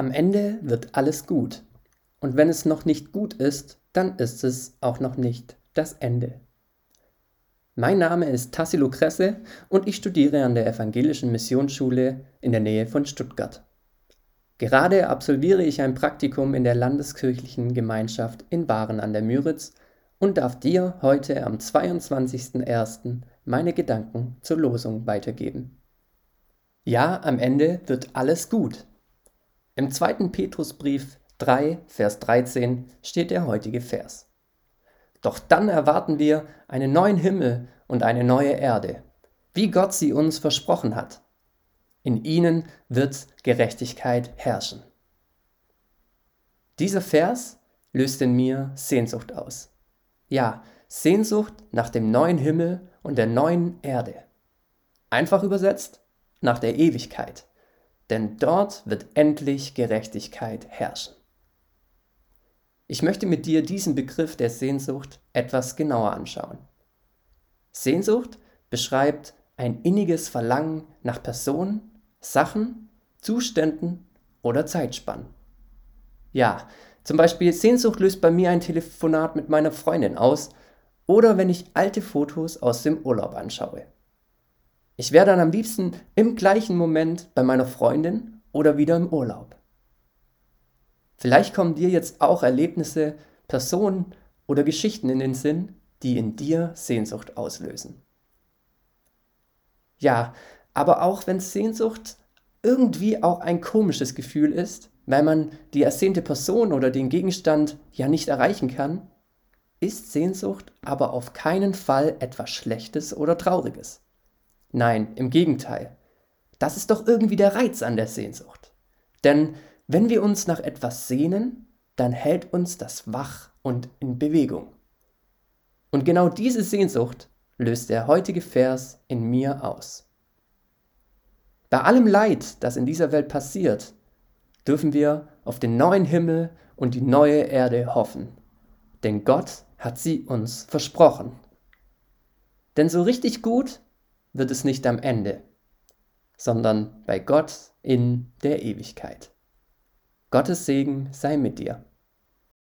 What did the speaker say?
Am Ende wird alles gut. Und wenn es noch nicht gut ist, dann ist es auch noch nicht das Ende. Mein Name ist Tassilo Kresse und ich studiere an der Evangelischen Missionsschule in der Nähe von Stuttgart. Gerade absolviere ich ein Praktikum in der Landeskirchlichen Gemeinschaft in Waren an der Müritz und darf dir heute am 22.01. meine Gedanken zur Losung weitergeben. Ja, am Ende wird alles gut. Im zweiten Petrusbrief 3, Vers 13 steht der heutige Vers. Doch dann erwarten wir einen neuen Himmel und eine neue Erde, wie Gott sie uns versprochen hat. In ihnen wird Gerechtigkeit herrschen. Dieser Vers löst in mir Sehnsucht aus. Ja, Sehnsucht nach dem neuen Himmel und der neuen Erde. Einfach übersetzt, nach der Ewigkeit denn dort wird endlich Gerechtigkeit herrschen. Ich möchte mit dir diesen Begriff der Sehnsucht etwas genauer anschauen. Sehnsucht beschreibt ein inniges Verlangen nach Personen, Sachen, Zuständen oder Zeitspannen. Ja, zum Beispiel Sehnsucht löst bei mir ein Telefonat mit meiner Freundin aus oder wenn ich alte Fotos aus dem Urlaub anschaue. Ich wäre dann am liebsten im gleichen Moment bei meiner Freundin oder wieder im Urlaub. Vielleicht kommen dir jetzt auch Erlebnisse, Personen oder Geschichten in den Sinn, die in dir Sehnsucht auslösen. Ja, aber auch wenn Sehnsucht irgendwie auch ein komisches Gefühl ist, weil man die ersehnte Person oder den Gegenstand ja nicht erreichen kann, ist Sehnsucht aber auf keinen Fall etwas Schlechtes oder Trauriges. Nein, im Gegenteil. Das ist doch irgendwie der Reiz an der Sehnsucht. Denn wenn wir uns nach etwas sehnen, dann hält uns das wach und in Bewegung. Und genau diese Sehnsucht löst der heutige Vers in mir aus. Bei allem Leid, das in dieser Welt passiert, dürfen wir auf den neuen Himmel und die neue Erde hoffen. Denn Gott hat sie uns versprochen. Denn so richtig gut wird es nicht am Ende, sondern bei Gott in der Ewigkeit. Gottes Segen sei mit dir.